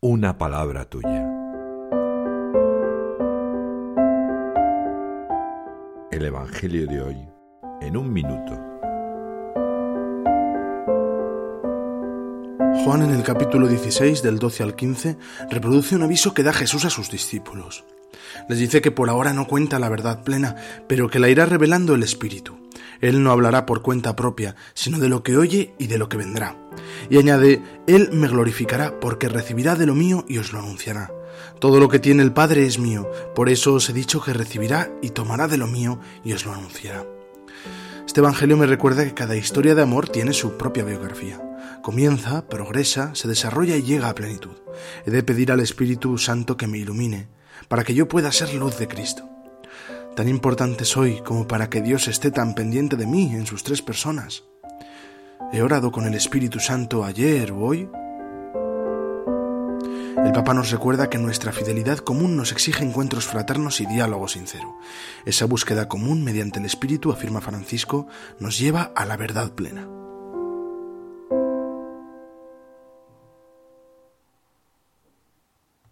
una palabra tuya. El Evangelio de hoy en un minuto. Juan en el capítulo 16 del 12 al 15 reproduce un aviso que da Jesús a sus discípulos. Les dice que por ahora no cuenta la verdad plena, pero que la irá revelando el Espíritu. Él no hablará por cuenta propia, sino de lo que oye y de lo que vendrá. Y añade, Él me glorificará porque recibirá de lo mío y os lo anunciará. Todo lo que tiene el Padre es mío, por eso os he dicho que recibirá y tomará de lo mío y os lo anunciará. Este Evangelio me recuerda que cada historia de amor tiene su propia biografía. Comienza, progresa, se desarrolla y llega a plenitud. He de pedir al Espíritu Santo que me ilumine, para que yo pueda ser luz de Cristo. Tan importante soy como para que Dios esté tan pendiente de mí en sus tres personas. ¿He orado con el Espíritu Santo ayer o hoy? El Papa nos recuerda que nuestra fidelidad común nos exige encuentros fraternos y diálogo sincero. Esa búsqueda común mediante el Espíritu, afirma Francisco, nos lleva a la verdad plena.